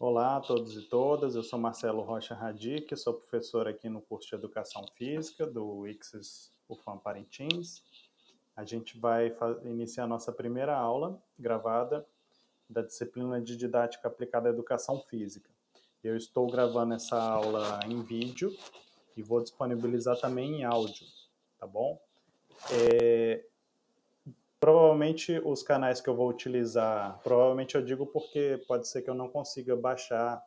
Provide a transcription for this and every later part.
Olá a todos e todas, eu sou Marcelo Rocha Radic, sou professor aqui no curso de Educação Física do ICSIS UFAM Parintins. A gente vai iniciar nossa primeira aula gravada da disciplina de Didática Aplicada à Educação Física. Eu estou gravando essa aula em vídeo e vou disponibilizar também em áudio, tá bom? É, Provavelmente os canais que eu vou utilizar, provavelmente eu digo porque pode ser que eu não consiga baixar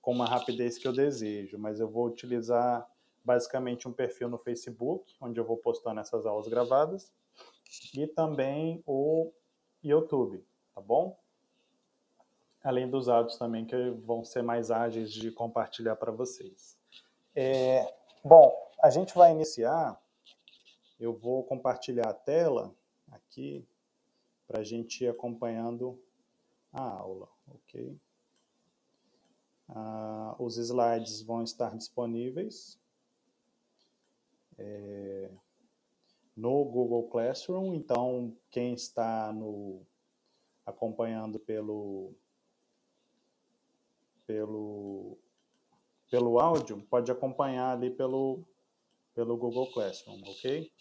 com uma rapidez que eu desejo, mas eu vou utilizar basicamente um perfil no Facebook, onde eu vou postando essas aulas gravadas, e também o YouTube, tá bom? Além dos áudios também que vão ser mais ágeis de compartilhar para vocês. É, bom, a gente vai iniciar, eu vou compartilhar a tela aqui para a gente ir acompanhando a aula, ok? Ah, os slides vão estar disponíveis é, no Google Classroom, então quem está no, acompanhando pelo, pelo, pelo áudio pode acompanhar ali pelo, pelo Google Classroom, ok?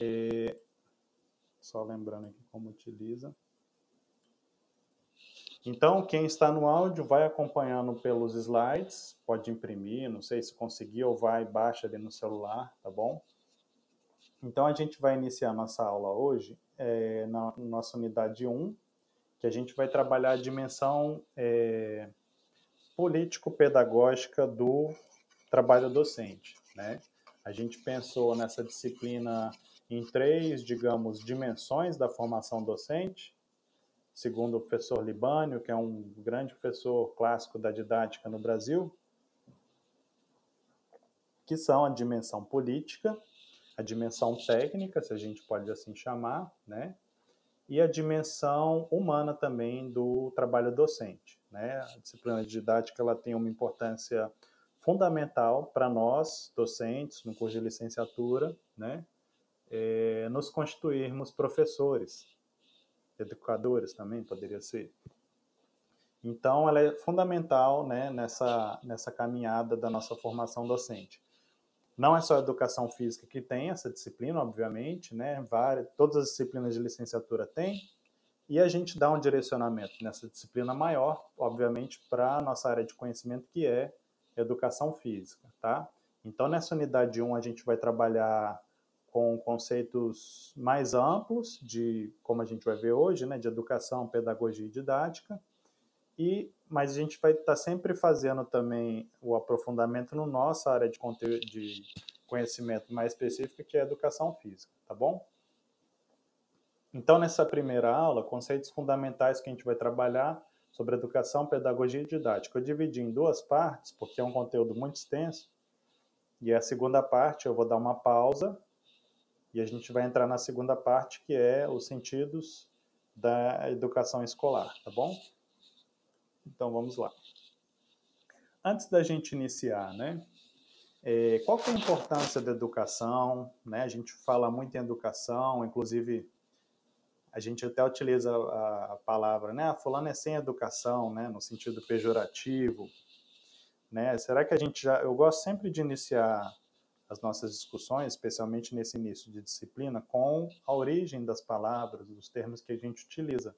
É, só lembrando aqui como utiliza. Então, quem está no áudio vai acompanhando pelos slides, pode imprimir, não sei se conseguir, ou vai, baixa ali no celular, tá bom? Então, a gente vai iniciar nossa aula hoje é, na nossa unidade 1, que a gente vai trabalhar a dimensão é, político-pedagógica do trabalho docente, né? A gente pensou nessa disciplina em três, digamos, dimensões da formação docente, segundo o professor Libânio, que é um grande professor clássico da didática no Brasil, que são a dimensão política, a dimensão técnica, se a gente pode assim chamar, né? E a dimensão humana também do trabalho docente, né? A disciplina de didática ela tem uma importância fundamental para nós docentes no curso de licenciatura, né? É, nos constituirmos professores, educadores também poderia ser. Então, ela é fundamental né, nessa, nessa caminhada da nossa formação docente. Não é só a educação física que tem essa disciplina, obviamente, né? Várias, todas as disciplinas de licenciatura têm, e a gente dá um direcionamento nessa disciplina maior, obviamente, para a nossa área de conhecimento, que é educação física, tá? Então, nessa unidade 1, a gente vai trabalhar com conceitos mais amplos de, como a gente vai ver hoje, né, de educação, pedagogia e didática. E mas a gente vai estar tá sempre fazendo também o aprofundamento no nossa área de conteúdo de conhecimento mais específica, que é a educação física, tá bom? Então, nessa primeira aula, conceitos fundamentais que a gente vai trabalhar sobre educação, pedagogia e didática. Eu dividi em duas partes, porque é um conteúdo muito extenso. E a segunda parte eu vou dar uma pausa e a gente vai entrar na segunda parte, que é os sentidos da educação escolar, tá bom? Então vamos lá. Antes da gente iniciar, né? É, qual é a importância da educação? Né? A gente fala muito em educação, inclusive a gente até utiliza a, a palavra, né? Ah, fulano é sem educação, né? No sentido pejorativo, né? Será que a gente já? Eu gosto sempre de iniciar as nossas discussões, especialmente nesse início de disciplina, com a origem das palavras, dos termos que a gente utiliza.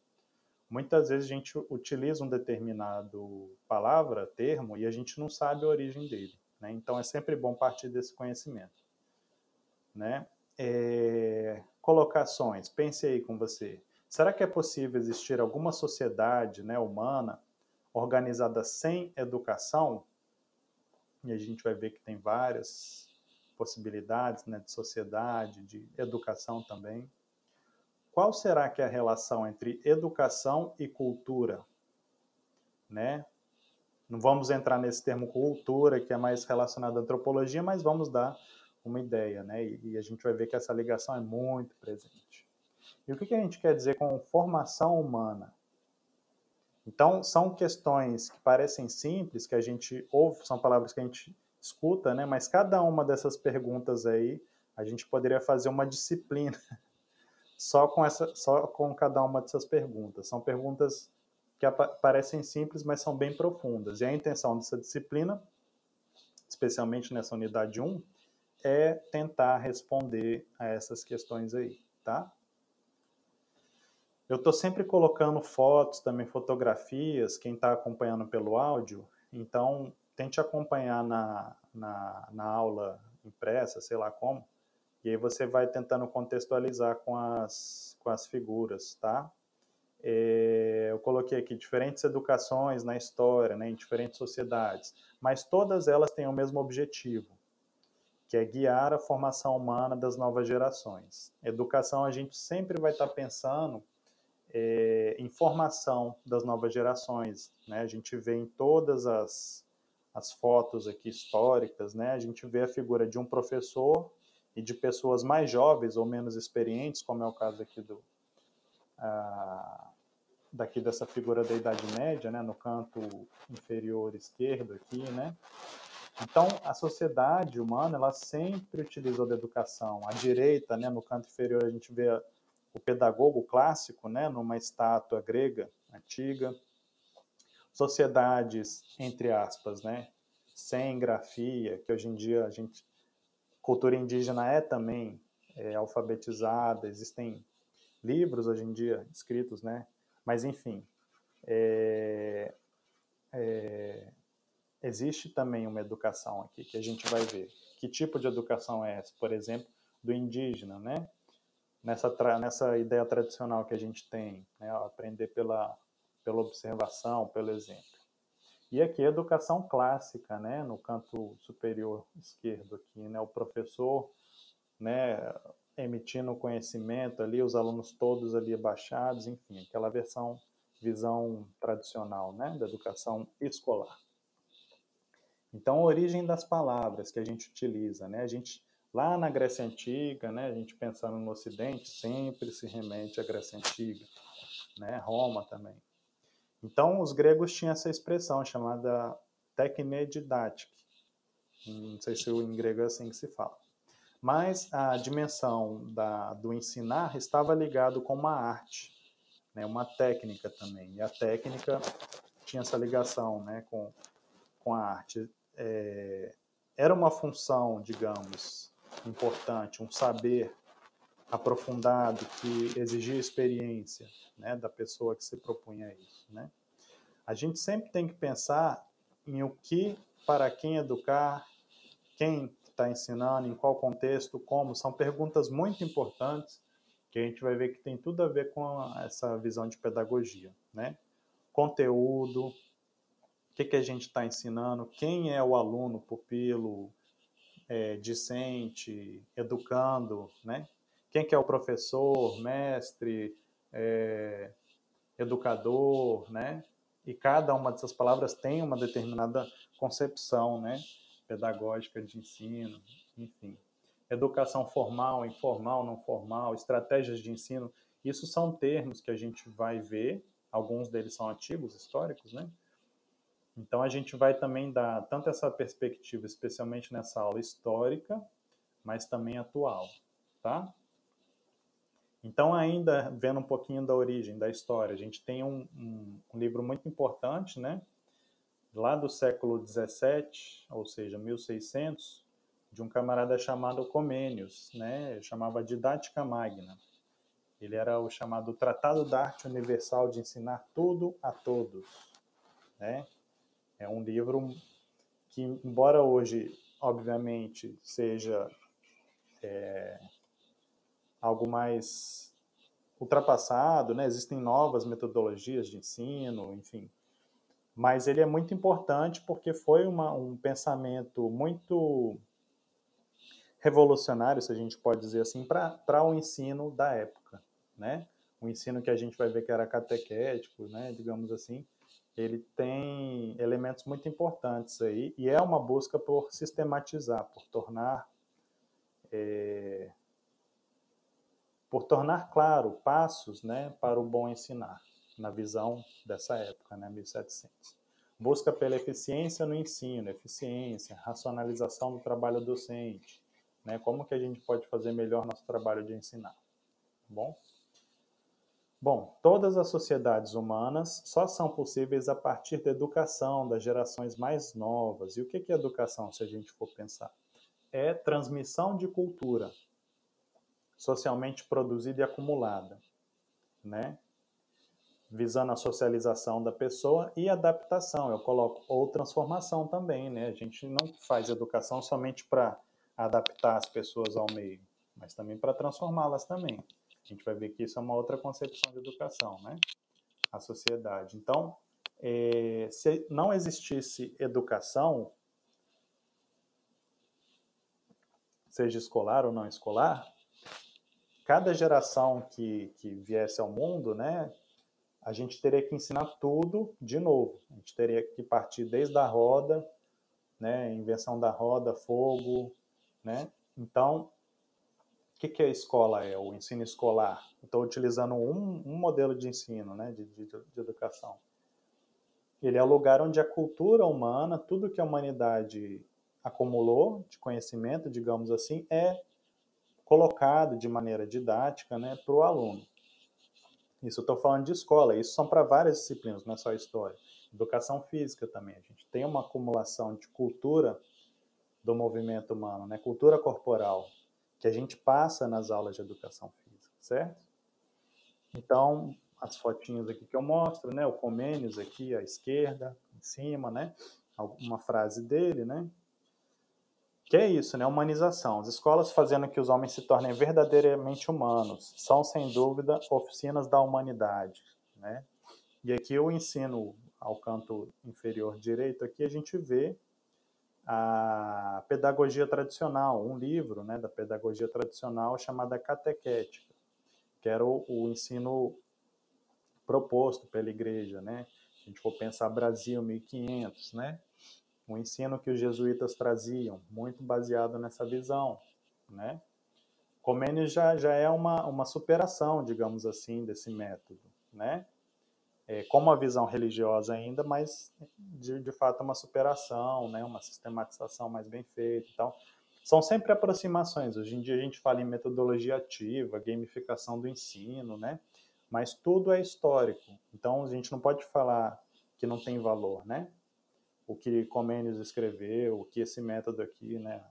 Muitas vezes a gente utiliza um determinado palavra, termo, e a gente não sabe a origem dele. Né? Então é sempre bom partir desse conhecimento. Né? É... Colocações, pense aí com você. Será que é possível existir alguma sociedade né, humana organizada sem educação? E a gente vai ver que tem várias possibilidades né, de sociedade, de educação também. Qual será que é a relação entre educação e cultura? Né? Não vamos entrar nesse termo cultura, que é mais relacionado à antropologia, mas vamos dar uma ideia, né? E, a gente vai ver que essa ligação é muito presente. E o que, que a gente quer dizer com formação humana? Então, são questões que parecem simples, que a gente ouve, são palavras que a gente escuta, né? Mas cada uma dessas perguntas aí, a gente poderia fazer uma disciplina só com essa, só com cada uma dessas perguntas. São perguntas que parecem simples, mas são bem profundas. E a intenção dessa disciplina, especialmente nessa unidade 1, é tentar responder a essas questões aí, tá? Eu estou sempre colocando fotos, também fotografias, quem está acompanhando pelo áudio, então tente acompanhar na, na, na aula impressa, sei lá como, e aí você vai tentando contextualizar com as, com as figuras, tá? É, eu coloquei aqui diferentes educações na história, né, em diferentes sociedades, mas todas elas têm o mesmo objetivo, que é guiar a formação humana das novas gerações. Educação, a gente sempre vai estar pensando é, em formação das novas gerações. Né? A gente vê em todas as, as fotos aqui históricas, né? a gente vê a figura de um professor e de pessoas mais jovens ou menos experientes, como é o caso aqui do ah, daqui dessa figura da Idade Média, né, no canto inferior esquerdo aqui, né? Então, a sociedade humana, ela sempre utilizou da educação. À direita, né, no canto inferior, a gente vê o pedagogo clássico, né, numa estátua grega antiga. Sociedades, entre aspas, né, sem grafia, que hoje em dia a gente cultura indígena é também é, alfabetizada, existem livros hoje em dia escritos, né? Mas enfim, é, é, existe também uma educação aqui que a gente vai ver. Que tipo de educação é essa? Por exemplo, do indígena, né? Nessa, nessa ideia tradicional que a gente tem, né? aprender pela, pela observação, pelo exemplo. E aqui educação clássica, né, no canto superior esquerdo aqui, né, o professor, né, emitindo conhecimento ali, os alunos todos ali abaixados, enfim, aquela versão, visão tradicional, né, da educação escolar. Então, a origem das palavras que a gente utiliza, né, a gente lá na Grécia Antiga, né, a gente pensando no Ocidente, sempre se remete à Grécia Antiga, né, Roma também. Então, os gregos tinham essa expressão chamada teknedidatik. Não sei se em grego é assim que se fala. Mas a dimensão da, do ensinar estava ligado com uma arte, né, uma técnica também. E a técnica tinha essa ligação né, com, com a arte. É, era uma função, digamos, importante, um saber aprofundado que exigia experiência né, da pessoa que se propunha a isso. Né? A gente sempre tem que pensar em o que, para quem educar, quem está ensinando, em qual contexto, como. São perguntas muito importantes que a gente vai ver que tem tudo a ver com essa visão de pedagogia. Né? Conteúdo, o que, que a gente está ensinando, quem é o aluno, pupilo, é, discente, educando, né? Quem que é o professor, mestre, é, educador, né? E cada uma dessas palavras tem uma determinada concepção, né? Pedagógica de ensino, enfim. Educação formal, informal, não formal, estratégias de ensino, isso são termos que a gente vai ver, alguns deles são antigos, históricos, né? Então a gente vai também dar tanto essa perspectiva, especialmente nessa aula histórica, mas também atual, tá? Então, ainda vendo um pouquinho da origem, da história, a gente tem um, um, um livro muito importante, né? Lá do século 17, ou seja, 1600, de um camarada chamado Comênios, né? Chamava Didática Magna. Ele era o chamado Tratado da Arte Universal de Ensinar Tudo a Todos, né? É um livro que, embora hoje, obviamente, seja é, algo mais ultrapassado, né? Existem novas metodologias de ensino, enfim. Mas ele é muito importante porque foi uma, um pensamento muito revolucionário, se a gente pode dizer assim, para o ensino da época, né? O ensino que a gente vai ver que era catequético, né, digamos assim, ele tem elementos muito importantes aí e é uma busca por sistematizar, por tornar é, por tornar claro passos né, para o bom ensinar, na visão dessa época, né, 1700. Busca pela eficiência no ensino, eficiência, racionalização do trabalho docente, né, como que a gente pode fazer melhor nosso trabalho de ensinar, tá bom? Bom, todas as sociedades humanas só são possíveis a partir da educação das gerações mais novas. E o que é educação, se a gente for pensar? É transmissão de cultura socialmente produzida e acumulada, né? Visando a socialização da pessoa e adaptação, eu coloco, ou transformação também, né? A gente não faz educação somente para adaptar as pessoas ao meio, mas também para transformá-las também. A gente vai ver que isso é uma outra concepção de educação, né? A sociedade. Então, é, se não existisse educação, seja escolar ou não escolar, cada geração que, que viesse ao mundo, né, a gente teria que ensinar tudo de novo. A gente teria que partir desde a roda, né, invenção da roda, fogo, né? Então, que, que a escola é, o ensino escolar? Estou utilizando um, um, modelo de ensino, né, de, de, de, educação. Ele é o lugar onde a cultura humana, tudo que a humanidade acumulou de conhecimento, digamos assim, é colocado de maneira didática né, para o aluno. Isso estou falando de escola, isso são para várias disciplinas, não é só história. Educação física também, a gente tem uma acumulação de cultura do movimento humano, né, cultura corporal, que a gente passa nas aulas de educação física, certo? Então, as fotinhos aqui que eu mostro, né? O Comênios aqui à esquerda, em cima, né? Uma frase dele, né? Que é isso, né? Humanização. As escolas fazendo que os homens se tornem verdadeiramente humanos são, sem dúvida, oficinas da humanidade, né? E aqui eu ensino ao canto inferior direito, aqui a gente vê a pedagogia tradicional, um livro né, da pedagogia tradicional chamada catequética, que era o, o ensino proposto pela igreja, né? A gente for pensar Brasil 1500, né? O ensino que os jesuítas traziam, muito baseado nessa visão, né? Comênios já, já é uma, uma superação, digamos assim, desse método, né? é, com uma visão religiosa ainda, mas de, de fato uma superação, né, uma sistematização mais bem feita e tal. São sempre aproximações. Hoje em dia a gente fala em metodologia ativa, gamificação do ensino, né? Mas tudo é histórico. Então a gente não pode falar que não tem valor, né? O que Comênios escreveu, o que esse método aqui, né?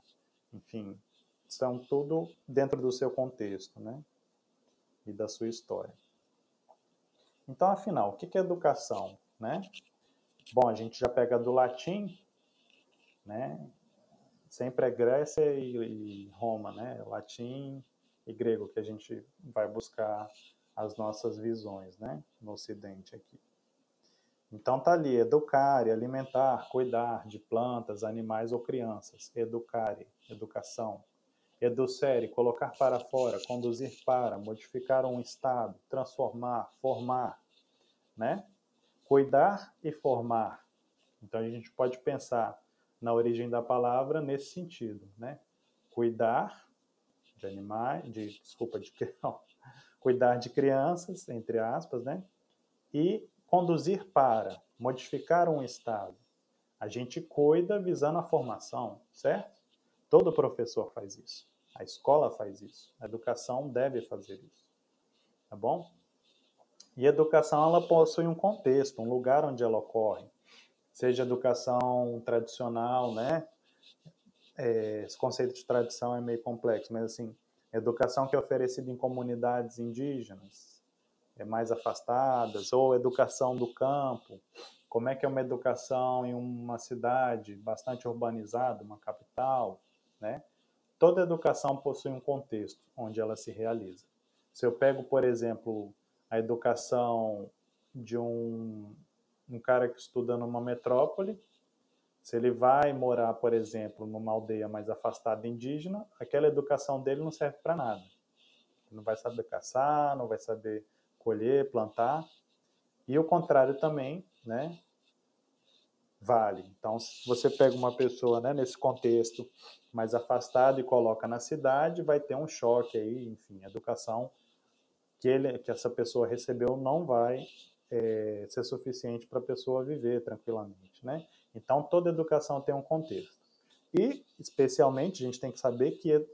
Enfim, são tudo dentro do seu contexto, né? E da sua história. Então, afinal, o que é educação? Né? Bom, a gente já pega do latim, né? sempre é Grécia e, Roma, né? latim e grego, que a gente vai buscar as nossas visões né? no Ocidente aqui. Então tá ali, educare, alimentar, cuidar de plantas, animais ou crianças. Educare, educação. Educere, colocar para fora, conduzir para, modificar um estado, transformar, formar, né? Cuidar e formar. Então a gente pode pensar na origem da palavra nesse sentido, né? Cuidar de animais, de desculpa, de cuidar de crianças, entre aspas, né? E conduzir para, modificar um estado. A gente cuida visando a formação, certo? Todo professor faz isso. A escola faz isso. A educação deve fazer isso. Tá bom? E a educação ela possui um contexto, um lugar onde ela ocorre, seja educação tradicional, né? É, esse conceito de tradição é meio complexo, mas assim, educação que é oferecida em comunidades indígenas, mais afastadas, ou educação do campo, como é que é uma educação em uma cidade bastante urbanizada, uma capital, né? Toda educação possui um contexto onde ela se realiza. Se eu pego, por exemplo, a educação de um, um cara que estuda numa metrópole, se ele vai morar, por exemplo, numa aldeia mais afastada indígena, aquela educação dele não serve para nada. Não vai saber caçar, não vai saber colher, plantar. E o contrário também, né? Vale. Então, se você pega uma pessoa né, nesse contexto mais afastado e coloca na cidade, vai ter um choque aí, enfim, a educação que, ele, que essa pessoa recebeu não vai é, ser suficiente para a pessoa viver tranquilamente, né? Então, toda educação tem um contexto. E, especialmente, a gente tem que saber que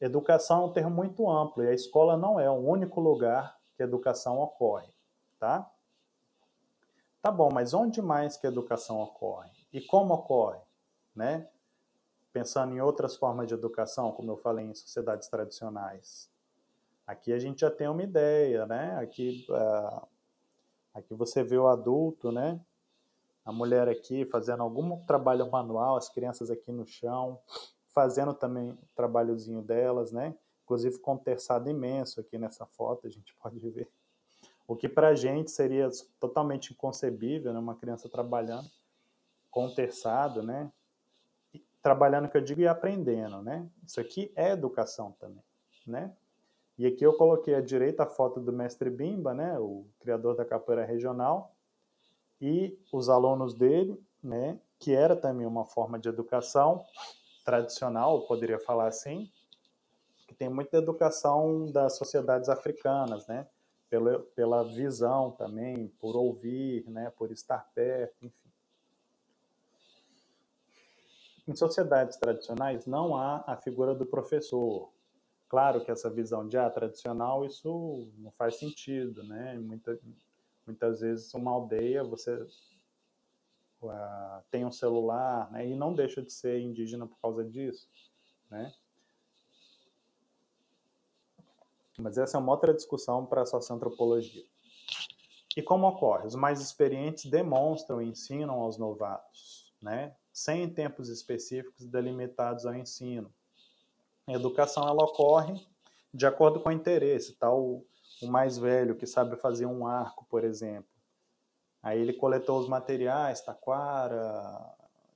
educação é um termo muito amplo e a escola não é o único lugar que a educação ocorre, tá? Tá bom, mas onde mais que a educação ocorre? E como ocorre, né? Pensando em outras formas de educação, como eu falei em sociedades tradicionais. Aqui a gente já tem uma ideia, né? Aqui, uh, aqui você vê o adulto, né? A mulher aqui fazendo algum trabalho manual, as crianças aqui no chão, fazendo também o trabalhozinho delas, né? Inclusive com um terçado imenso aqui nessa foto, a gente pode ver. O que para a gente seria totalmente inconcebível, né? uma criança trabalhando com terçado, né? trabalhando, que eu digo, e aprendendo, né? Isso aqui é educação também, né? E aqui eu coloquei à direita a foto do mestre Bimba, né? O criador da capoeira regional, e os alunos dele, né? Que era também uma forma de educação tradicional, poderia falar assim, tem muita educação das sociedades africanas, né? Pela, pela visão também, por ouvir, né? Por estar perto, enfim. Em sociedades tradicionais não há a figura do professor. Claro que essa visão de ah, tradicional isso não faz sentido, né? Muita, muitas vezes uma aldeia você uh, tem um celular, né? E não deixa de ser indígena por causa disso, né? Mas essa é uma outra discussão para a socioantropologia. E como ocorre? Os mais experientes demonstram e ensinam aos novatos, né? sem tempos específicos delimitados ao ensino. A educação ela ocorre de acordo com o interesse, tal o, o mais velho que sabe fazer um arco, por exemplo. Aí ele coletou os materiais, taquara,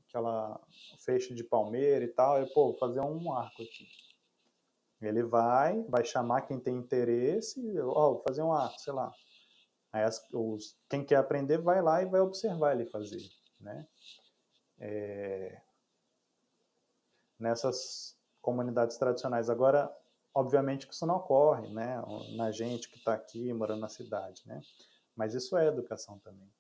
aquela feixe de palmeira e tal, e pô, vou fazer um arco aqui. Ele vai, vai chamar quem tem interesse, ó, oh, fazer um arco, sei lá. Aí as, os, quem quer aprender vai lá e vai observar ele fazer, né? é, nessas comunidades tradicionais. Agora, obviamente que isso não ocorre, né, na gente que está aqui morando na cidade, né, mas isso é educação também.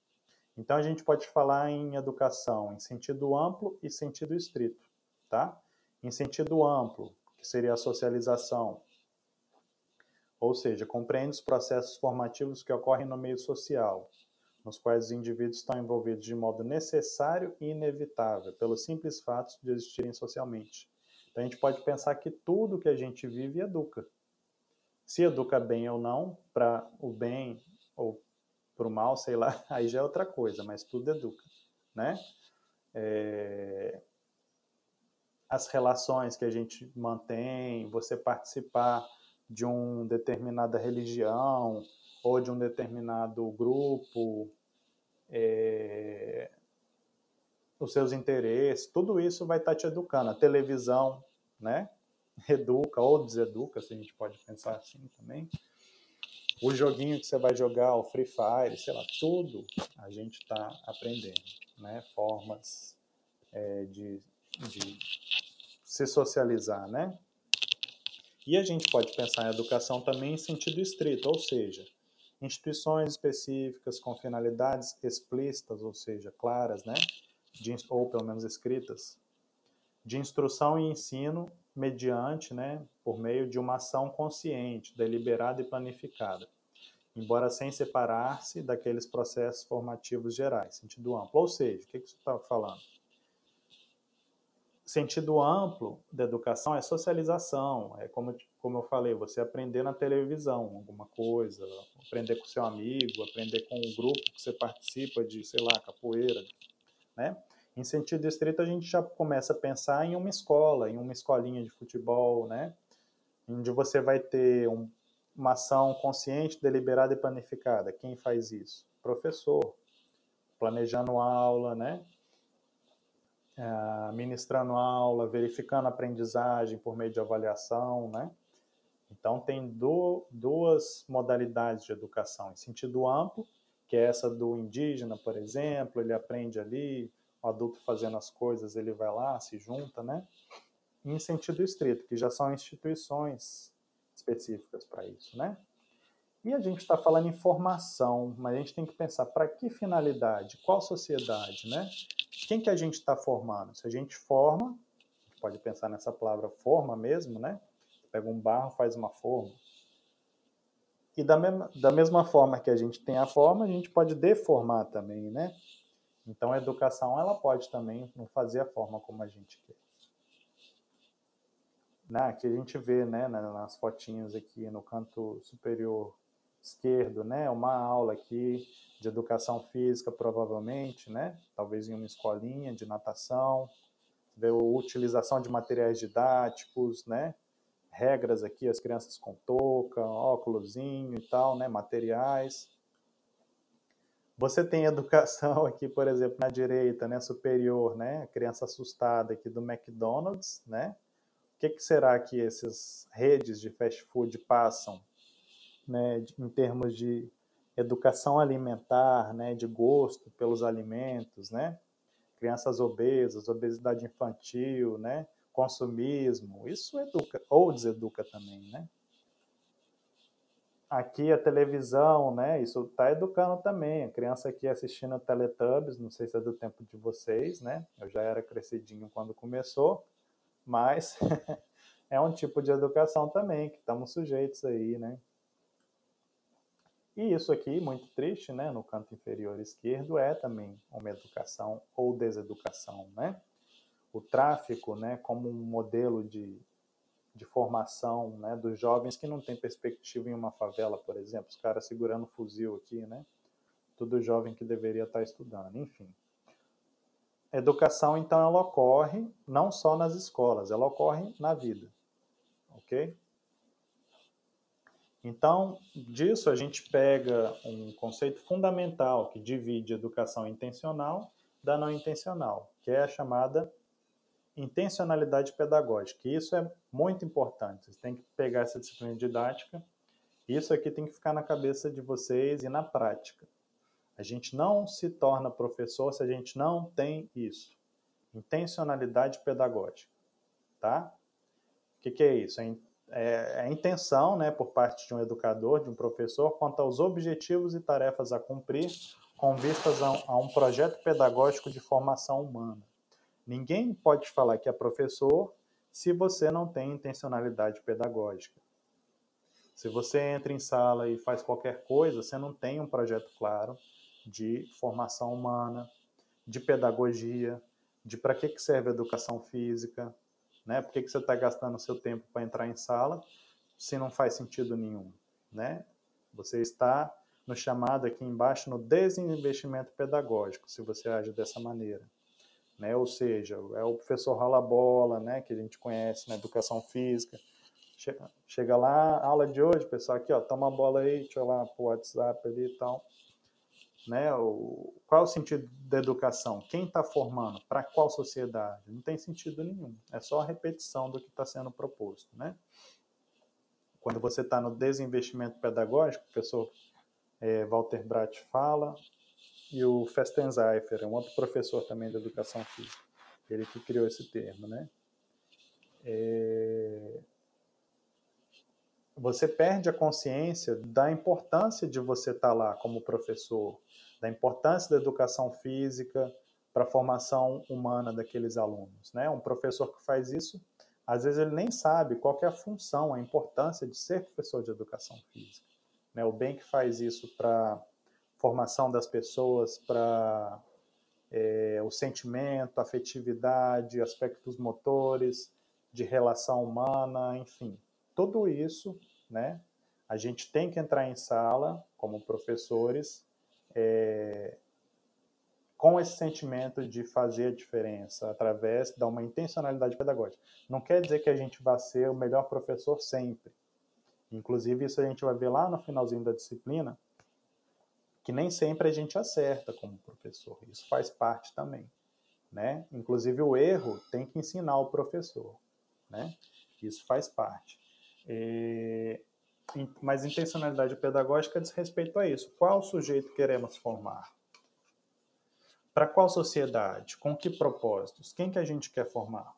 Então a gente pode falar em educação em sentido amplo e sentido estrito, tá? Em sentido amplo, que seria a socialização, ou seja, compreende os processos formativos que ocorrem no meio social, nos quais os indivíduos estão envolvidos de modo necessário e inevitável, pelos simples fatos de existirem socialmente. Então a gente pode pensar que tudo que a gente vive educa. Se educa bem ou não, para o bem ou para o mal, sei lá, aí já é outra coisa, mas tudo educa, né? É... As relações que a gente mantém, você participar de uma determinada religião ou de um determinado grupo, é, os seus interesses, tudo isso vai estar te educando. A televisão, né? Educa ou deseduca, se a gente pode pensar assim também. O joguinho que você vai jogar, o Free Fire, sei lá, tudo a gente está aprendendo, né? Formas é, de, de se socializar, né? E a gente pode pensar em educação também em sentido estrito, ou seja, instituições específicas com finalidades explícitas, ou seja, claras, né, de, ou pelo menos escritas, de instrução e ensino mediante, né, por meio de uma ação consciente, deliberada e planificada, embora sem separar-se daqueles processos formativos gerais, sentido amplo. Ou seja, o que, que você está falando? Sentido amplo da educação é socialização, é como como eu falei, você aprender na televisão alguma coisa, aprender com seu amigo, aprender com o grupo que você participa de, sei lá, capoeira, né? Em sentido estrito, a gente já começa a pensar em uma escola, em uma escolinha de futebol, né? Onde você vai ter um, uma ação consciente, deliberada e planificada. Quem faz isso? Professor. Planejando aula, né? É, ministrando aula, verificando aprendizagem por meio de avaliação, né? Então, tem do, duas modalidades de educação, em sentido amplo, que é essa do indígena, por exemplo, ele aprende ali, o adulto fazendo as coisas, ele vai lá, se junta, né? E em sentido estrito, que já são instituições específicas para isso, né? E a gente está falando em formação, mas a gente tem que pensar para que finalidade, qual sociedade, né? Quem que a gente está formando? Se a gente forma, a gente pode pensar nessa palavra forma mesmo, né? pega um barro, faz uma forma. E da mesma, da mesma forma que a gente tem a forma, a gente pode deformar também, né? Então, a educação ela pode também não fazer a forma como a gente quer. Né? Aqui a gente vê, né, nas fotinhas aqui no canto superior esquerdo, né, uma aula aqui de educação física, provavelmente, né, talvez em uma escolinha de natação, a utilização de materiais didáticos, né, regras aqui, as crianças com touca, óculosinho e tal, né, materiais. Você tem educação aqui, por exemplo, na direita, né, superior, né, a criança assustada aqui do McDonald's, né? O que, que será que essas redes de fast food passam, né, em termos de educação alimentar, né, de gosto pelos alimentos, né? Crianças obesas, obesidade infantil, né? consumismo, isso educa ou deseduca também, né? Aqui a televisão, né? Isso está educando também. A criança aqui assistindo Teletubbies, não sei se é do tempo de vocês, né? Eu já era crescidinho quando começou, mas é um tipo de educação também que estamos sujeitos aí, né? E isso aqui, muito triste, né? No canto inferior esquerdo, é também uma educação ou deseducação, né? o tráfico né, como um modelo de, de formação né, dos jovens que não tem perspectiva em uma favela, por exemplo, os caras segurando fuzil aqui, né? Tudo jovem que deveria estar estudando, enfim. Educação, então, ela ocorre não só nas escolas, ela ocorre na vida, ok? Então, disso a gente pega um conceito fundamental que divide educação intencional da não intencional, que é a chamada intencionalidade pedagógica. E isso é muito importante. Vocês têm que pegar essa disciplina didática. Isso aqui tem que ficar na cabeça de vocês e na prática. A gente não se torna professor se a gente não tem isso. Intencionalidade pedagógica. Tá? O que, que é isso? É, é, a intenção, né, por parte de um educador, de um professor, quanto aos objetivos e tarefas a cumprir com vistas a, a um projeto pedagógico de formação humana. Ninguém pode falar que é professor se você não tem intencionalidade pedagógica. Se você entra em sala e faz qualquer coisa, você não tem um projeto claro de formação humana, de pedagogia, de para que, que serve a educação física, né? Por que, que você está gastando seu tempo para entrar em sala se não faz sentido nenhum, né? Você está no chamado aqui embaixo no desinvestimento pedagógico, se você age dessa maneira né? Ou seja, é o professor rala-bola, né? Que a gente conhece na educação física. Chega, lá, aula de hoje, pessoal, aqui, ó, toma a bola aí, deixa eu lá pro WhatsApp ali e tal. Né? O, qual é o sentido da educação? Quem está formando? Para qual sociedade? Não tem sentido nenhum. É só a repetição do que está sendo proposto, né? Quando você está no desinvestimento pedagógico, o professor é, Walter Bratt fala, e o Festenzeifer, um outro professor também de educação física, ele que criou esse termo, né? É... Você perde a consciência da importância de você estar lá como professor, da importância da educação física para a formação humana daqueles alunos, né? Um professor que faz isso, às vezes ele nem sabe qual é a função, a importância de ser professor de educação física. Né? O bem que faz isso para formação das pessoas para é, o sentimento, afetividade, aspectos motores, de relação humana, enfim, tudo isso, né? A gente tem que entrar em sala como professores é, com esse sentimento de fazer a diferença através de uma intencionalidade pedagógica. Não quer dizer que a gente vá ser o melhor professor sempre. Inclusive, isso a gente vai ver lá no finalzinho da disciplina, que nem sempre a gente acerta como professor. Isso faz parte também, né? Inclusive o erro tem que ensinar o professor, né? Isso faz parte. E... Mas intencionalidade pedagógica diz respeito a isso. Qual sujeito queremos formar? Para qual sociedade? Com que propósitos? Quem que a gente quer formar?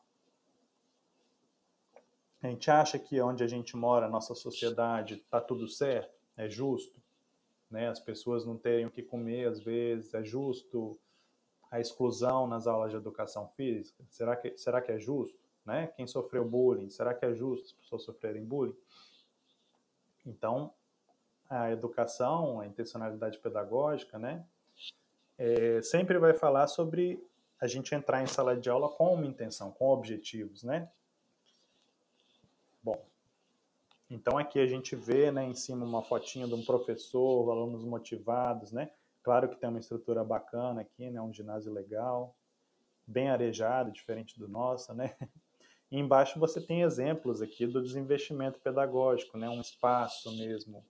A gente acha que onde a gente mora, nossa sociedade, está tudo certo? É justo? né? As pessoas não terem o que comer às vezes, é justo a exclusão nas aulas de educação física? Será que será que é justo, né? Quem sofreu bullying, será que é justo as pessoas sofrerem bullying? Então, a educação, a intencionalidade pedagógica, né, é, sempre vai falar sobre a gente entrar em sala de aula com uma intenção, com objetivos, né? Bom, então aqui a gente vê, né, em cima uma fotinha de um professor, alunos motivados, né? Claro que tem uma estrutura bacana aqui, né, um ginásio legal, bem arejado, diferente do nosso, né? E embaixo você tem exemplos aqui do desinvestimento pedagógico, né? Um espaço mesmo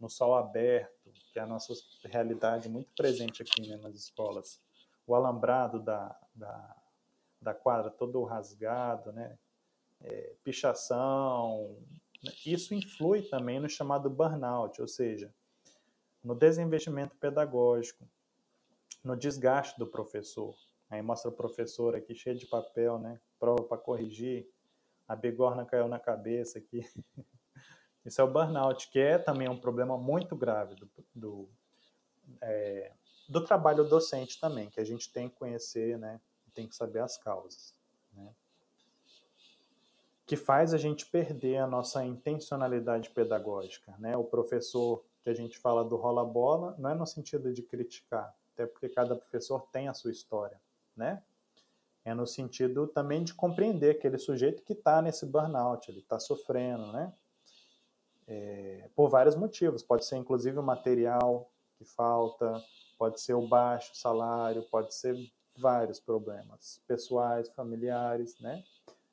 no sol aberto, que é a nossa realidade muito presente aqui né, nas escolas. O alambrado da, da, da quadra todo rasgado, né? É, pichação. Né? Isso influi também no chamado burnout, ou seja, no desinvestimento pedagógico, no desgaste do professor. Aí mostra o professor aqui cheio de papel, né? Prova para corrigir. A bigorna caiu na cabeça aqui. Isso é o burnout, que é também um problema muito grave do, do, é, do trabalho docente também, que a gente tem que conhecer, né? Tem que saber as causas. Né? Que faz a gente perder a nossa intencionalidade pedagógica, né? O professor que a gente fala do rola-bola não é no sentido de criticar, até porque cada professor tem a sua história, né? É no sentido também de compreender aquele sujeito que está nesse burnout, ele está sofrendo, né? é, por vários motivos. Pode ser inclusive o material que falta, pode ser o baixo salário, pode ser vários problemas pessoais, familiares, né?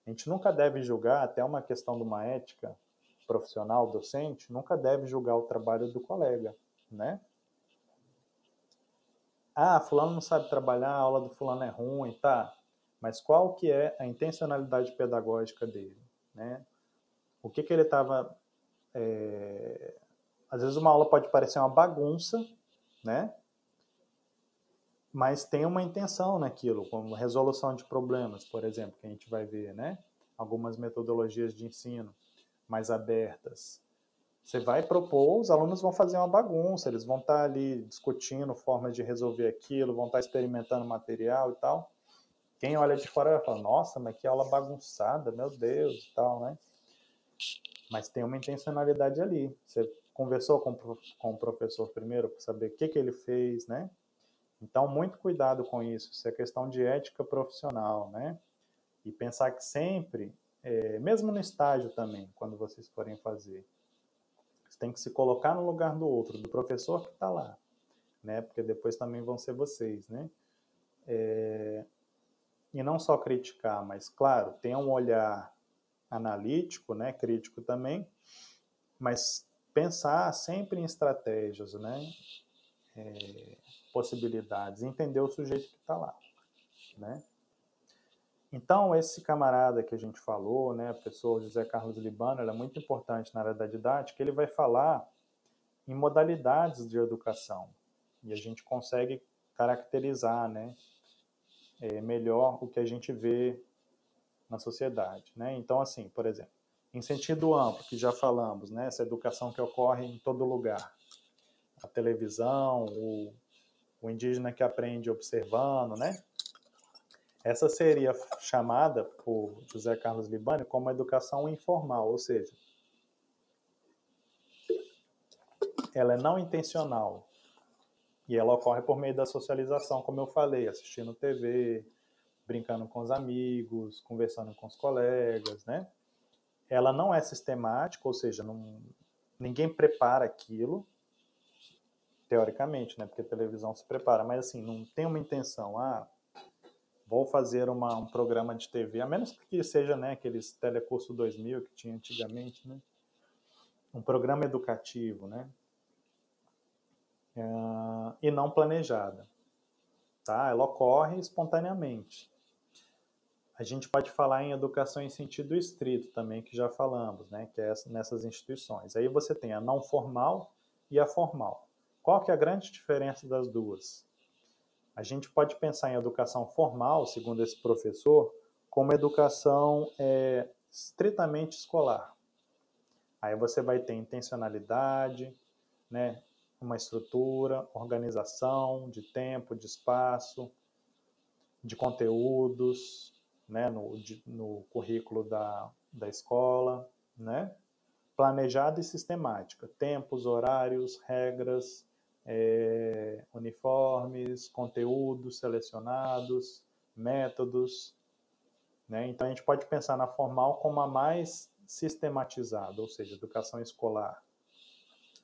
A gente nunca deve julgar, até uma questão de uma ética profissional, docente, nunca deve julgar o trabalho do colega, né? Ah, fulano não sabe trabalhar, a aula do fulano é ruim, tá? Mas qual que é a intencionalidade pedagógica dele, né? O que que ele estava é, às vezes uma aula pode parecer uma bagunça, né? Mas tem uma intenção naquilo, como resolução de problemas, por exemplo, que a gente vai ver, né? Algumas metodologias de ensino mais abertas. Você vai propor, os alunos vão fazer uma bagunça, eles vão estar ali discutindo formas de resolver aquilo, vão estar experimentando material e tal. Quem olha de fora vai falar, nossa, mas que aula bagunçada, meu Deus, e tal, né? mas tem uma intencionalidade ali. Você conversou com, com o professor primeiro para saber o que, que ele fez, né? Então, muito cuidado com isso. Isso é questão de ética profissional, né? E pensar que sempre, é, mesmo no estágio também, quando vocês forem fazer, tem que se colocar no lugar do outro, do professor que está lá, né? Porque depois também vão ser vocês, né? É, e não só criticar, mas, claro, ter um olhar analítico, né, crítico também, mas pensar sempre em estratégias, né, é, possibilidades, entender o sujeito que está lá, né. Então, esse camarada que a gente falou, né, o professor José Carlos Libano, ele é muito importante na área da didática, ele vai falar em modalidades de educação, e a gente consegue caracterizar, né, é, melhor o que a gente vê na sociedade. Né? Então, assim, por exemplo, em sentido amplo, que já falamos, né? essa educação que ocorre em todo lugar, a televisão, o, o indígena que aprende observando, né? Essa seria chamada por José Carlos Libani como educação informal, ou seja, ela é não intencional e ela ocorre por meio da socialização, como eu falei, assistindo TV, brincando com os amigos, conversando com os colegas, né? Ela não é sistemática, ou seja, não, ninguém prepara aquilo, teoricamente, né? Porque a televisão se prepara, mas assim, não tem uma intenção, ah, vou fazer uma, um programa de TV, a menos que seja, né, aqueles Telecurso 2000 que tinha antigamente, né? Um programa educativo, né? É, e não planejada, tá? Ela ocorre espontaneamente. A gente pode falar em educação em sentido estrito também, que já falamos, né, que é nessas instituições. Aí você tem a não formal e a formal. Qual que é a grande diferença das duas? A gente pode pensar em educação formal, segundo esse professor, como educação é, estritamente escolar. Aí você vai ter intencionalidade, né, uma estrutura, organização de tempo, de espaço, de conteúdos, né, no, de, no currículo da, da escola, né? planejada e sistemática. Tempos, horários, regras, é, uniformes, conteúdos selecionados, métodos. Né? Então, a gente pode pensar na formal como a mais sistematizada, ou seja, educação escolar,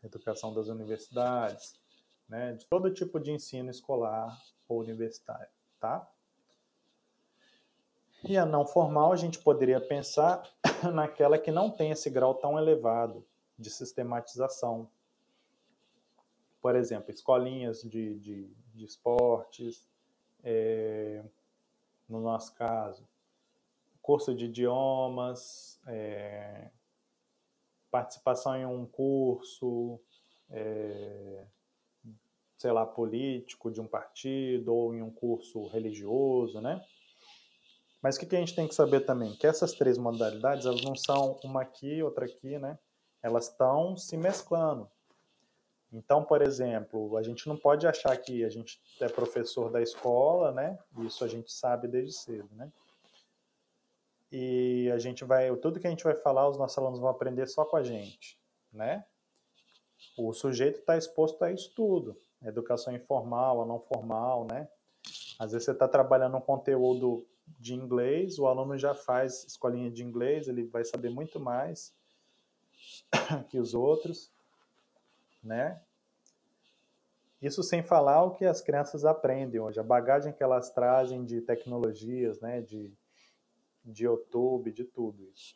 educação das universidades, né? de todo tipo de ensino escolar ou universitário. Tá? E a não formal, a gente poderia pensar naquela que não tem esse grau tão elevado de sistematização. Por exemplo, escolinhas de, de, de esportes, é, no nosso caso, curso de idiomas, é, participação em um curso, é, sei lá, político de um partido ou em um curso religioso, né? Mas o que, a gente tem que saber também? Que essas três modalidades, elas não são uma aqui, outra aqui, né? Elas estão se mesclando. Então, por exemplo, a gente não pode achar que a gente é professor da escola, né? Isso a gente sabe desde cedo, né? E a gente vai, tudo que a gente vai falar, os nossos alunos vão aprender só com a gente, né? O sujeito está exposto a isso tudo, educação informal, a não formal, né? Às vezes você está trabalhando um conteúdo de inglês, o aluno já faz escolinha de inglês, ele vai saber muito mais que os outros, né? Isso sem falar o que as crianças aprendem hoje, a bagagem que elas trazem de tecnologias, né, de, de YouTube, de tudo isso,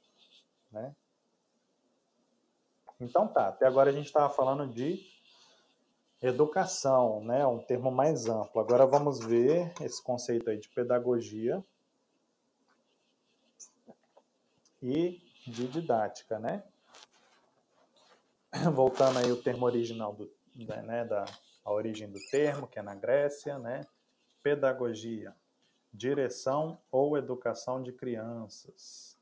né? Então tá, até agora a gente estava falando de educação, né, um termo mais amplo. Agora vamos ver esse conceito aí de pedagogia e de didática, né? Voltando aí o termo original do, né, da a origem do termo, que é na Grécia, né? Pedagogia, direção ou educação de crianças.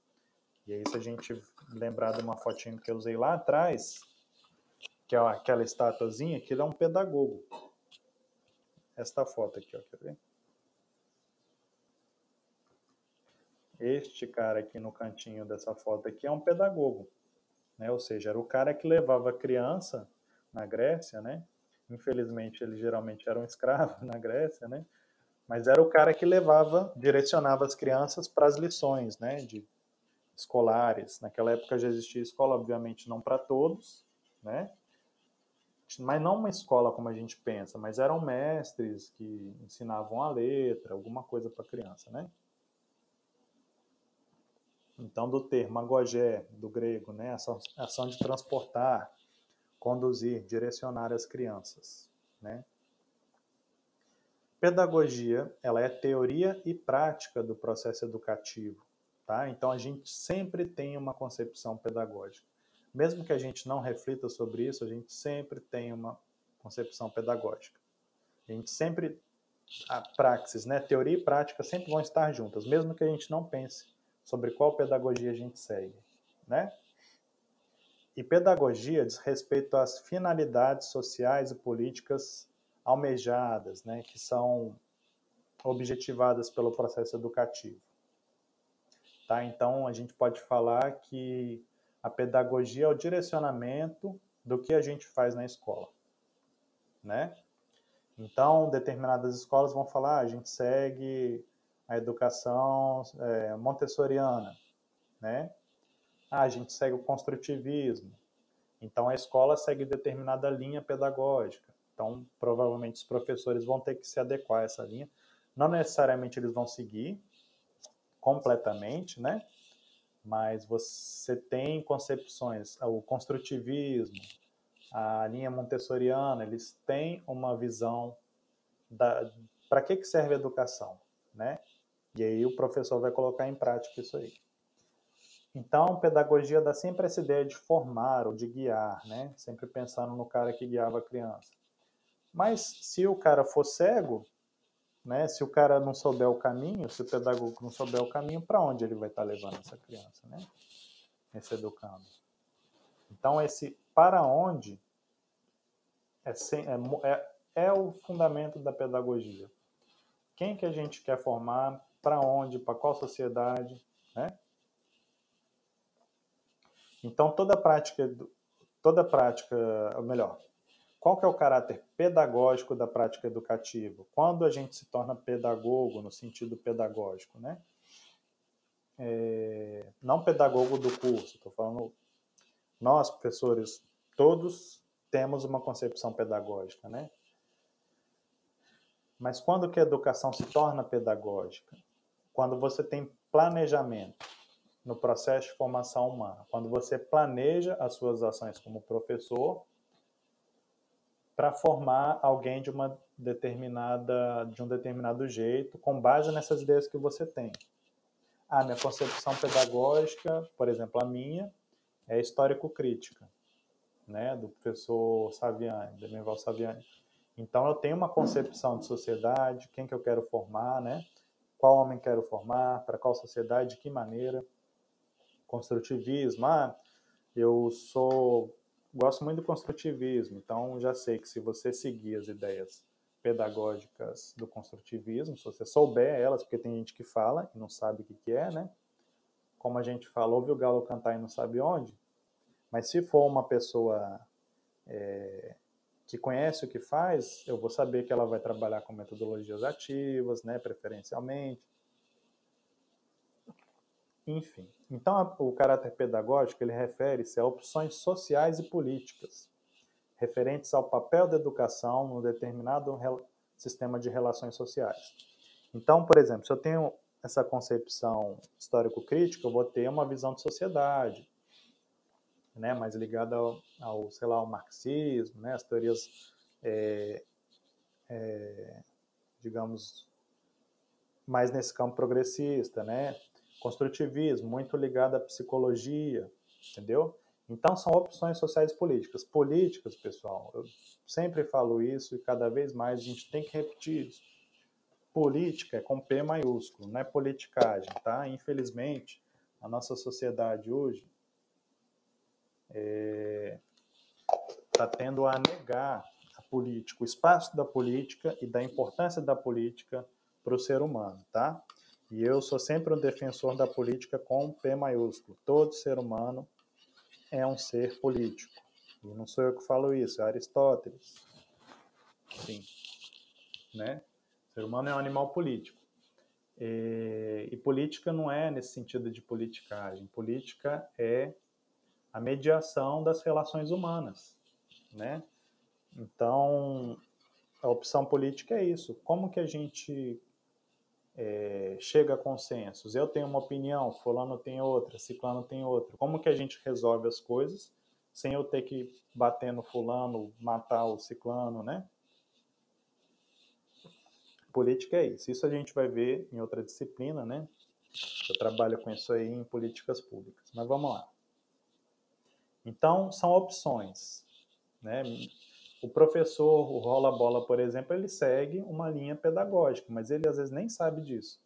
E aí, se a gente lembrar de uma fotinho que eu usei lá atrás, que é aquela estatuazinha, que ele é um pedagogo. Esta foto aqui, ó, quer ver? Este cara aqui no cantinho dessa foto aqui é um pedagogo, né? Ou seja, era o cara que levava a criança na Grécia, né? Infelizmente, ele geralmente era um escravo na Grécia, né? Mas era o cara que levava, direcionava as crianças para as lições, né? De escolares. Naquela época já existia escola, obviamente não para todos, né? Mas não uma escola como a gente pensa, mas eram mestres que ensinavam a letra, alguma coisa para a criança, né? Então, do termo agogé, do grego, né, ação, ação de transportar, conduzir, direcionar as crianças, né? Pedagogia, ela é teoria e prática do processo educativo, tá? Então a gente sempre tem uma concepção pedagógica. Mesmo que a gente não reflita sobre isso, a gente sempre tem uma concepção pedagógica. A gente sempre a praxis, né? Teoria e prática sempre vão estar juntas, mesmo que a gente não pense sobre qual pedagogia a gente segue, né? E pedagogia diz respeito às finalidades sociais e políticas almejadas, né, que são objetivadas pelo processo educativo. Tá? Então, a gente pode falar que a pedagogia é o direcionamento do que a gente faz na escola, né? Então, determinadas escolas vão falar, ah, a gente segue a educação é, montessoriana, né? Ah, a gente segue o construtivismo. Então a escola segue determinada linha pedagógica. Então, provavelmente os professores vão ter que se adequar a essa linha. Não necessariamente eles vão seguir completamente, né? Mas você tem concepções, o construtivismo, a linha montessoriana, eles têm uma visão da para que que serve a educação, né? E aí o professor vai colocar em prática isso aí. Então, pedagogia dá sempre essa ideia de formar ou de guiar, né? Sempre pensando no cara que guiava a criança. Mas se o cara for cego, né? Se o cara não souber o caminho, se o pedagogo não souber o caminho, para onde ele vai estar tá levando essa criança, né? Esse educando. Então, esse para onde é, é, é o fundamento da pedagogia. Quem que a gente quer formar para onde, para qual sociedade, né? Então, toda prática, toda prática, ou melhor, qual que é o caráter pedagógico da prática educativa? Quando a gente se torna pedagogo, no sentido pedagógico, né? É, não pedagogo do curso, estou falando nós, professores, todos temos uma concepção pedagógica, né? Mas quando que a educação se torna pedagógica? Quando você tem planejamento no processo de formação humana, quando você planeja as suas ações como professor para formar alguém de uma determinada de um determinado jeito, com base nessas ideias que você tem. A minha concepção pedagógica, por exemplo, a minha é histórico-crítica, né, do professor Saviani, Demival Saviani. Então eu tenho uma concepção de sociedade, quem que eu quero formar, né? Qual homem quero formar, para qual sociedade, de que maneira. Construtivismo, ah, eu sou gosto muito do construtivismo, então já sei que se você seguir as ideias pedagógicas do construtivismo, se você souber elas, porque tem gente que fala e não sabe o que, é, né? Como a gente falou, ouve o galo cantar e não sabe onde, mas se for uma pessoa é, que conhece o que faz, eu vou saber que ela vai trabalhar com metodologias ativas, né, preferencialmente. Enfim, então o caráter pedagógico ele refere-se a opções sociais e políticas referentes ao papel da educação num determinado sistema de relações sociais. Então, por exemplo, se eu tenho essa concepção histórico-crítica, eu vou ter uma visão de sociedade, né, mais ligada ao, ao, sei lá, ao marxismo, né, as teorias, é, é, digamos, mais nesse campo progressista, né, construtivismo, muito ligado à psicologia, entendeu? Então, são opções sociais políticas. Políticas, pessoal, eu sempre falo isso e cada vez mais a gente tem que repetir isso. Política é com P maiúsculo, não é politicagem, tá? Infelizmente, a nossa sociedade hoje está é, tá tendo a negar a política, o espaço da política e da importância da política para o ser humano, tá? E eu sou sempre um defensor da política com P maiúsculo. Todo ser humano é um ser político. E não sou eu que falo isso, é Aristóteles. Sim. Né? O ser humano é um animal político. E, e política não é nesse sentido de politicagem. Política é a mediação das relações humanas, né? Então, a opção política é isso. Como que a gente é, chega a consensos? Eu tenho uma opinião, fulano tem outra, ciclano tem outra. Como que a gente resolve as coisas sem eu ter que bater no fulano, matar o ciclano, né? Política é isso. Isso a gente vai ver em outra disciplina, né? Eu trabalho com isso aí em políticas públicas. Mas vamos lá. Então, são opções. Né? O professor, o rola-bola, por exemplo, ele segue uma linha pedagógica, mas ele às vezes nem sabe disso.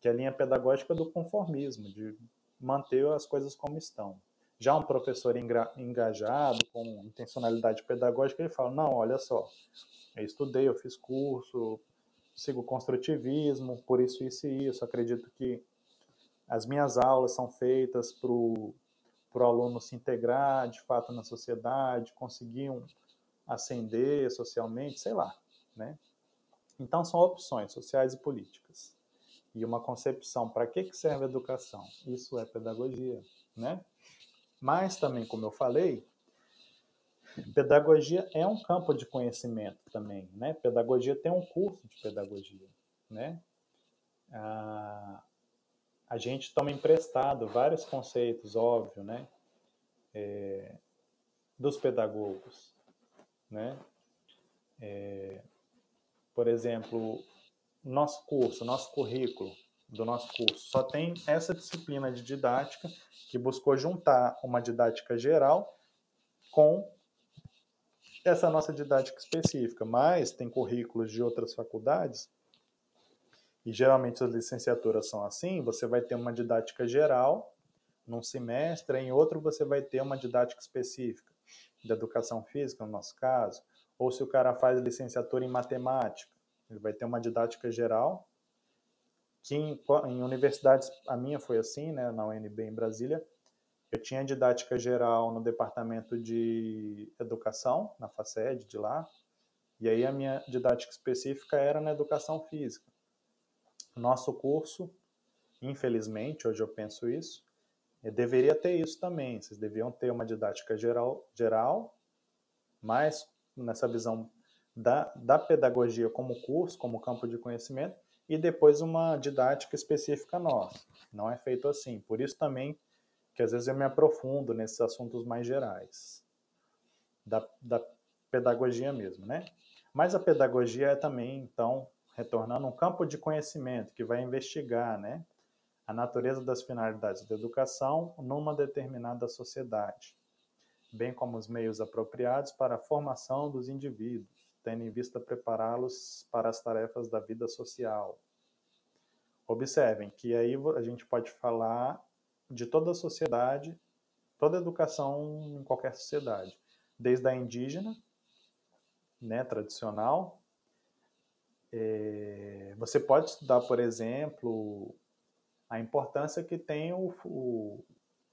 Que é a linha pedagógica do conformismo, de manter as coisas como estão. Já um professor engajado, com intencionalidade pedagógica, ele fala: não, olha só, eu estudei, eu fiz curso, sigo construtivismo, por isso, isso e isso. Acredito que as minhas aulas são feitas para o para o aluno se integrar de fato na sociedade, conseguir um, ascender socialmente, sei lá, né? Então são opções sociais e políticas. E uma concepção para que, que serve a educação? Isso é pedagogia, né? Mas também, como eu falei, pedagogia é um campo de conhecimento também, né? Pedagogia tem um curso de pedagogia, né? Ah, a gente toma emprestado vários conceitos, óbvio, né? É, dos pedagogos, né? É, por exemplo, nosso curso, nosso currículo do nosso curso só tem essa disciplina de didática que buscou juntar uma didática geral com essa nossa didática específica, mas tem currículos de outras faculdades e geralmente as licenciaturas são assim, você vai ter uma didática geral num semestre, em outro você vai ter uma didática específica de educação física, no nosso caso, ou se o cara faz licenciatura em matemática, ele vai ter uma didática geral, que em, em universidades, a minha foi assim, né, na UNB em Brasília, Eu tinha didática geral no departamento de educação, na FACED de lá, e aí a minha didática específica era na educação física. Nosso curso, infelizmente, hoje eu penso isso, deveria ter isso também. Vocês deviam ter uma didática geral, geral mais nessa visão da, da pedagogia como curso, como campo de conhecimento, e depois uma didática específica nossa. Não é feito assim. Por isso também que às vezes eu me aprofundo nesses assuntos mais gerais, da, da pedagogia mesmo, né? Mas a pedagogia é também, então, retornando um campo de conhecimento que vai investigar, né? A natureza das finalidades da educação numa determinada sociedade, bem como os meios apropriados para a formação dos indivíduos, tendo em vista prepará-los para as tarefas da vida social. Observem que aí a gente pode falar de toda a sociedade, toda a educação em qualquer sociedade, desde a indígena, né, tradicional. É, você pode estudar, por exemplo, a importância que tem o, o,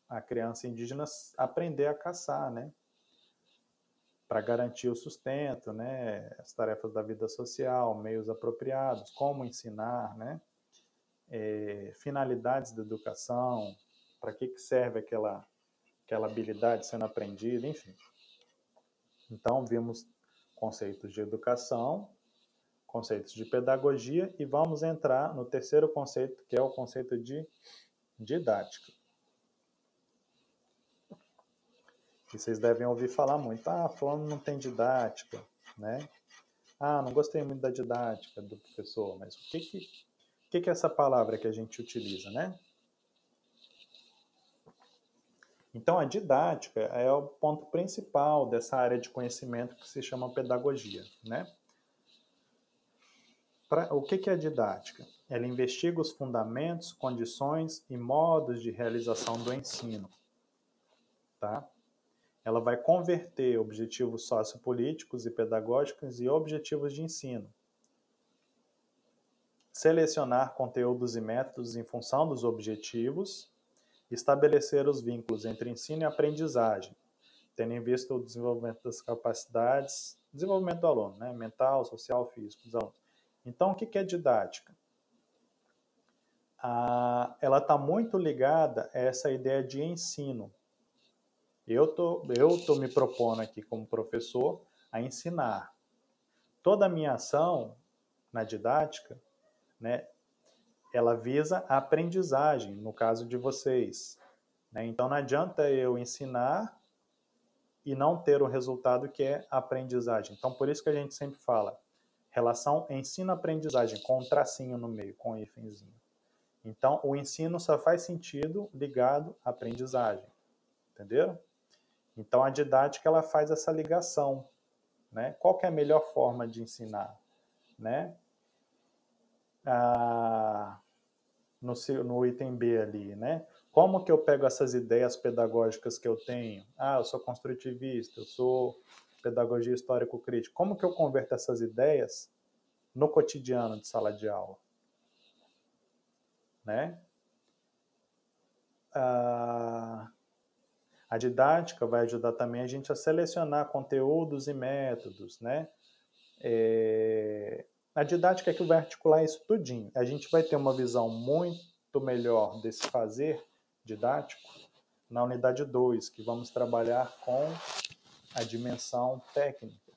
a criança indígena aprender a caçar, né? para garantir o sustento, né, as tarefas da vida social, meios apropriados, como ensinar, né, é, finalidades da educação, para que, que serve aquela, aquela habilidade sendo aprendida, enfim. Então, vimos conceitos de educação, conceitos de pedagogia e vamos entrar no terceiro conceito, que é o conceito de didática. que vocês devem ouvir falar muito. Ah, fulano não tem didática, né? Ah, não gostei muito da didática do professor, mas o que que, o que, que é essa palavra que a gente utiliza, né? Então, a didática é o ponto principal dessa área de conhecimento que se chama pedagogia, né? Pra, o que, que é didática? Ela investiga os fundamentos, condições e modos de realização do ensino, tá? ela vai converter objetivos sociopolíticos e pedagógicos em objetivos de ensino. Selecionar conteúdos e métodos em função dos objetivos, estabelecer os vínculos entre ensino e aprendizagem, tendo em vista o desenvolvimento das capacidades, desenvolvimento do aluno, né? mental, social, físico dos alunos. Então, o que é didática? Ah, ela está muito ligada a essa ideia de ensino, eu tô, eu tô me propondo aqui como professor a ensinar. Toda a minha ação na didática, né, ela visa a aprendizagem, no caso de vocês. Né? Então não adianta eu ensinar e não ter o resultado que é a aprendizagem. Então por isso que a gente sempre fala relação ensino-aprendizagem, com um tracinho no meio, com um hífenzinho. Então o ensino só faz sentido ligado à aprendizagem. Entenderam? Então a didática ela faz essa ligação, né? Qual é a melhor forma de ensinar, né? Ah, no, no item B ali, né? Como que eu pego essas ideias pedagógicas que eu tenho? Ah, eu sou construtivista, eu sou pedagogia histórico-crítica. Como que eu converto essas ideias no cotidiano de sala de aula? Né? Ah, a didática vai ajudar também a gente a selecionar conteúdos e métodos, né? É... A didática é que vai articular isso tudinho. A gente vai ter uma visão muito melhor desse fazer didático na unidade 2, que vamos trabalhar com a dimensão técnica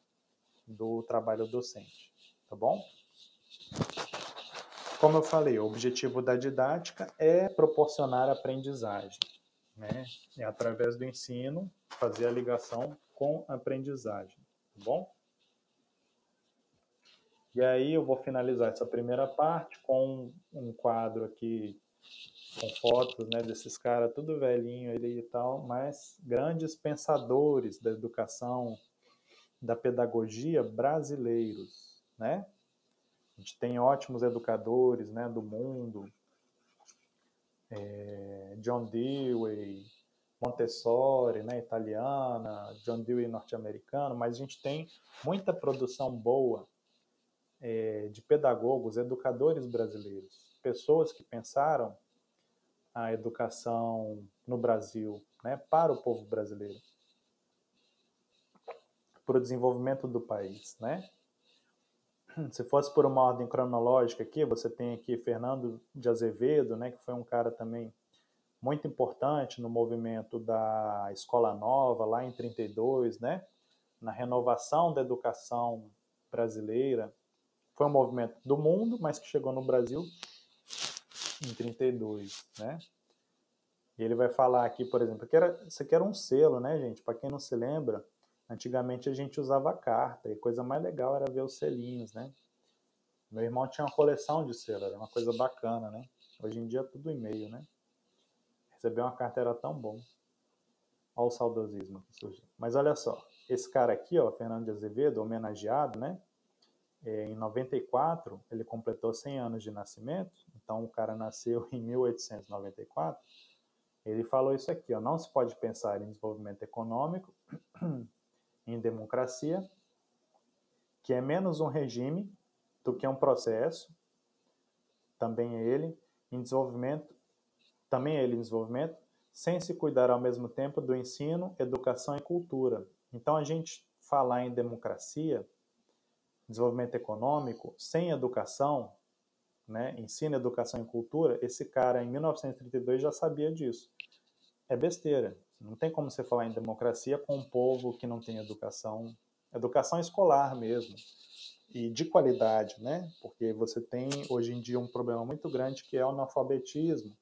do trabalho docente, tá bom? Como eu falei, o objetivo da didática é proporcionar aprendizagem né? É através do ensino fazer a ligação com a aprendizagem, tá bom? E aí eu vou finalizar essa primeira parte com um quadro aqui com fotos, né, desses caras tudo velhinho aí e tal, mas grandes pensadores da educação, da pedagogia brasileiros, né? A gente tem ótimos educadores, né, do mundo, é, John Dewey, Montessori, né, italiana, John Dewey norte-americano, mas a gente tem muita produção boa é, de pedagogos, educadores brasileiros, pessoas que pensaram a educação no Brasil né, para o povo brasileiro, para o desenvolvimento do país, né? Se fosse por uma ordem cronológica aqui, você tem aqui Fernando de Azevedo, né, que foi um cara também muito importante no movimento da Escola Nova, lá em 32, né, na renovação da educação brasileira. Foi um movimento do mundo, mas que chegou no Brasil em 32, né? E ele vai falar aqui, por exemplo, que era, isso aqui era um selo, né, gente? Para quem não se lembra, antigamente a gente usava carta e a coisa mais legal era ver os selinhos, né? Meu irmão tinha uma coleção de selos, era uma coisa bacana, né? Hoje em dia é tudo e-mail, né? Receber uma carta era tão bom. Olha o saudosismo que surgiu. Mas olha só, esse cara aqui, ó, Fernando de Azevedo, homenageado, né? É, em 94, ele completou 100 anos de nascimento, então o cara nasceu em 1894 ele falou isso aqui, ó, não se pode pensar em desenvolvimento econômico, em democracia, que é menos um regime do que um processo, também é ele, em desenvolvimento, também é ele em desenvolvimento, sem se cuidar ao mesmo tempo do ensino, educação e cultura. Então a gente falar em democracia, desenvolvimento econômico, sem educação, né, ensino, educação e cultura, esse cara em 1932 já sabia disso. É besteira. Não tem como você falar em democracia com um povo que não tem educação, educação escolar mesmo, e de qualidade, né? Porque você tem hoje em dia um problema muito grande que é o analfabetismo.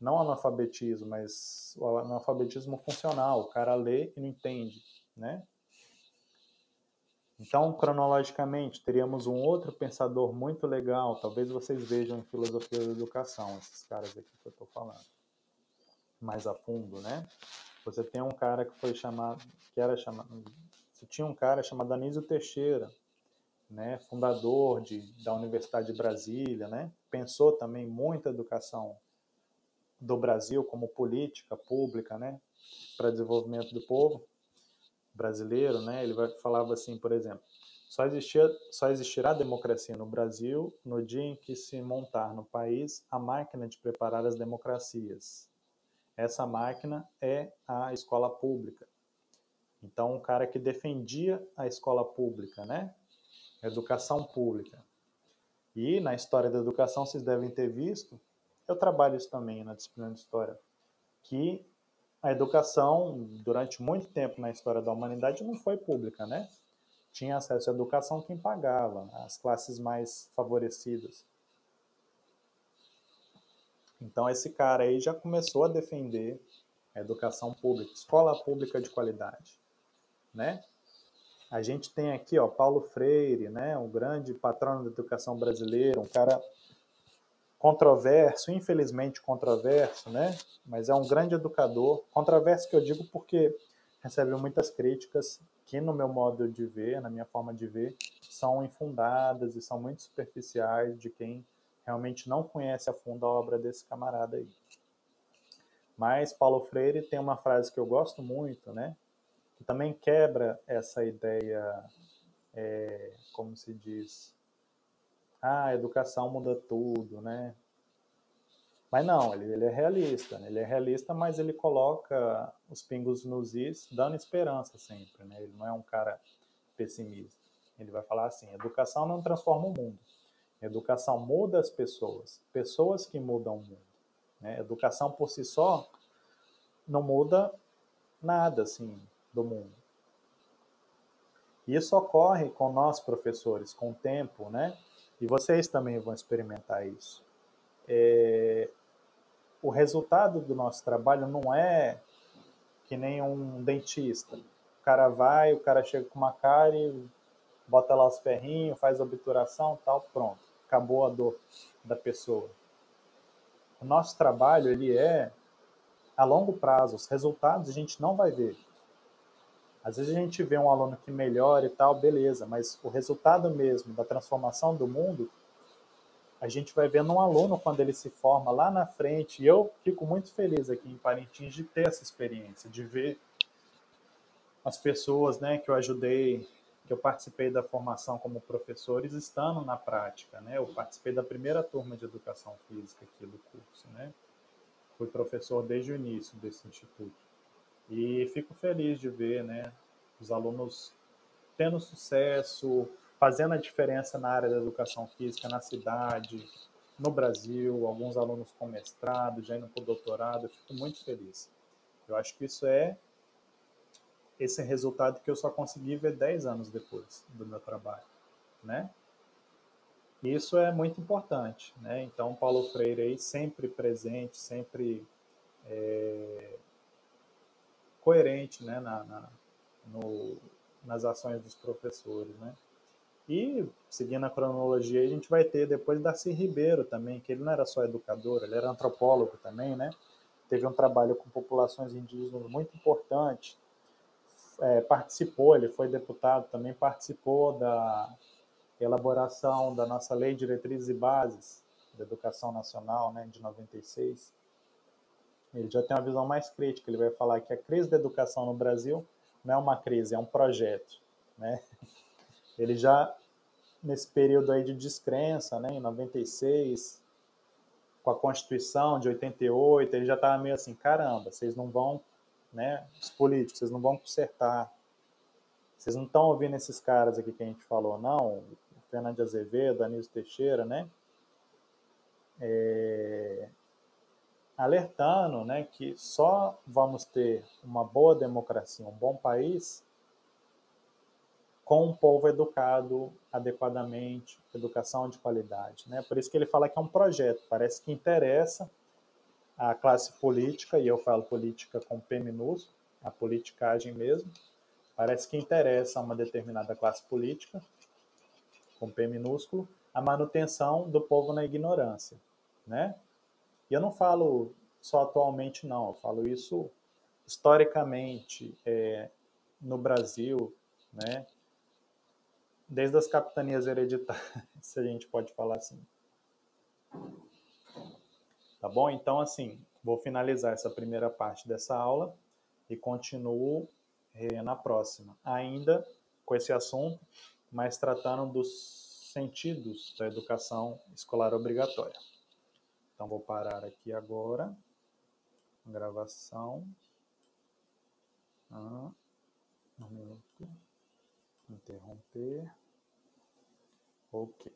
Não analfabetismo, mas o analfabetismo funcional. O cara lê e não entende, né? Então, cronologicamente, teríamos um outro pensador muito legal, talvez vocês vejam em filosofia da educação, esses caras aqui que eu estou falando, mais a fundo, né? Você tem um cara que foi chamado, que era chamado, você tinha um cara chamado Anísio Teixeira, né, fundador de, da Universidade de Brasília, né? Pensou também muito educação do Brasil como política pública, né, para desenvolvimento do povo brasileiro, né? Ele vai, falava assim, por exemplo, só, existia, só existirá democracia no Brasil no dia em que se montar no país a máquina de preparar as democracias. Essa máquina é a escola pública. Então, um cara que defendia a escola pública, né? Educação pública. E na história da educação, vocês devem ter visto, eu trabalho isso também na disciplina de história, que a educação, durante muito tempo na história da humanidade, não foi pública, né? Tinha acesso à educação quem pagava, as classes mais favorecidas. Então, esse cara aí já começou a defender a educação pública, escola pública de qualidade, né? A gente tem aqui, ó, Paulo Freire, né, um grande patrono da educação brasileira, um cara controverso, infelizmente controverso, né? Mas é um grande educador. Controverso que eu digo porque recebe muitas críticas que, no meu modo de ver, na minha forma de ver, são infundadas e são muito superficiais de quem realmente não conhece a fundo a obra desse camarada aí. Mas Paulo Freire tem uma frase que eu gosto muito, né? Que também quebra essa ideia, é, como se diz, ah, a educação muda tudo, né? Mas não, ele, ele é realista, né? ele é realista, mas ele coloca os pingos nos is, dando esperança sempre, né? Ele não é um cara pessimista. Ele vai falar assim: educação não transforma o mundo. Educação muda as pessoas, pessoas que mudam o mundo. Né? Educação por si só não muda nada assim do mundo. Isso ocorre com nós professores, com o tempo, né? E vocês também vão experimentar isso. É, o resultado do nosso trabalho não é que nem um dentista. O cara vai, o cara chega com uma cárie, bota lá os ferrinhos, faz obturação, tal, pronto. Acabou a dor da pessoa. O nosso trabalho, ele é a longo prazo. Os resultados a gente não vai ver. Às vezes a gente vê um aluno que melhora e tal, beleza, mas o resultado mesmo da transformação do mundo, a gente vai vendo um aluno quando ele se forma lá na frente. E eu fico muito feliz aqui em Parintins de ter essa experiência, de ver as pessoas né, que eu ajudei, que eu participei da formação como professores, estando na prática. Né? Eu participei da primeira turma de educação física aqui do curso. Né? fui professor desde o início desse instituto. E fico feliz de ver né, os alunos tendo sucesso, fazendo a diferença na área da educação física na cidade, no Brasil, alguns alunos com mestrado, já indo para o doutorado, eu fico muito feliz. Eu acho que isso é esse resultado que eu só consegui ver 10 anos depois do meu trabalho, né? Isso é muito importante, né? Então, Paulo Freire aí sempre presente, sempre é, coerente, né, na, na no, nas ações dos professores, né? E, seguindo a cronologia, a gente vai ter depois Darcy Ribeiro também, que ele não era só educador, ele era antropólogo também, né? Teve um trabalho com populações indígenas muito importante, é, participou, ele foi deputado, também participou da elaboração da nossa Lei de Diretrizes e Bases da Educação Nacional, né, de 96. Ele já tem uma visão mais crítica, ele vai falar que a crise da educação no Brasil não é uma crise, é um projeto, né? Ele já nesse período aí de descrença, né, em 96, com a Constituição de 88, ele já estava meio assim, caramba, vocês não vão, né, os políticos, vocês não vão consertar, vocês não estão ouvindo esses caras aqui que a gente falou, não, Fernando de Azevedo, Anísio Teixeira, né, é, alertando, né, que só vamos ter uma boa democracia, um bom país, com um povo educado adequadamente, educação de qualidade. Né? Por isso que ele fala que é um projeto, parece que interessa a classe política, e eu falo política com P minúsculo, a politicagem mesmo, parece que interessa a uma determinada classe política, com P minúsculo, a manutenção do povo na ignorância. Né? E eu não falo só atualmente, não, eu falo isso historicamente é, no Brasil, né? desde as capitanias hereditárias, se a gente pode falar assim. Tá bom? Então, assim, vou finalizar essa primeira parte dessa aula e continuo eh, na próxima, ainda com esse assunto, mas tratando dos sentidos da educação escolar obrigatória. Então, vou parar aqui agora. Gravação. Ah, um minuto. Interromper. Ok.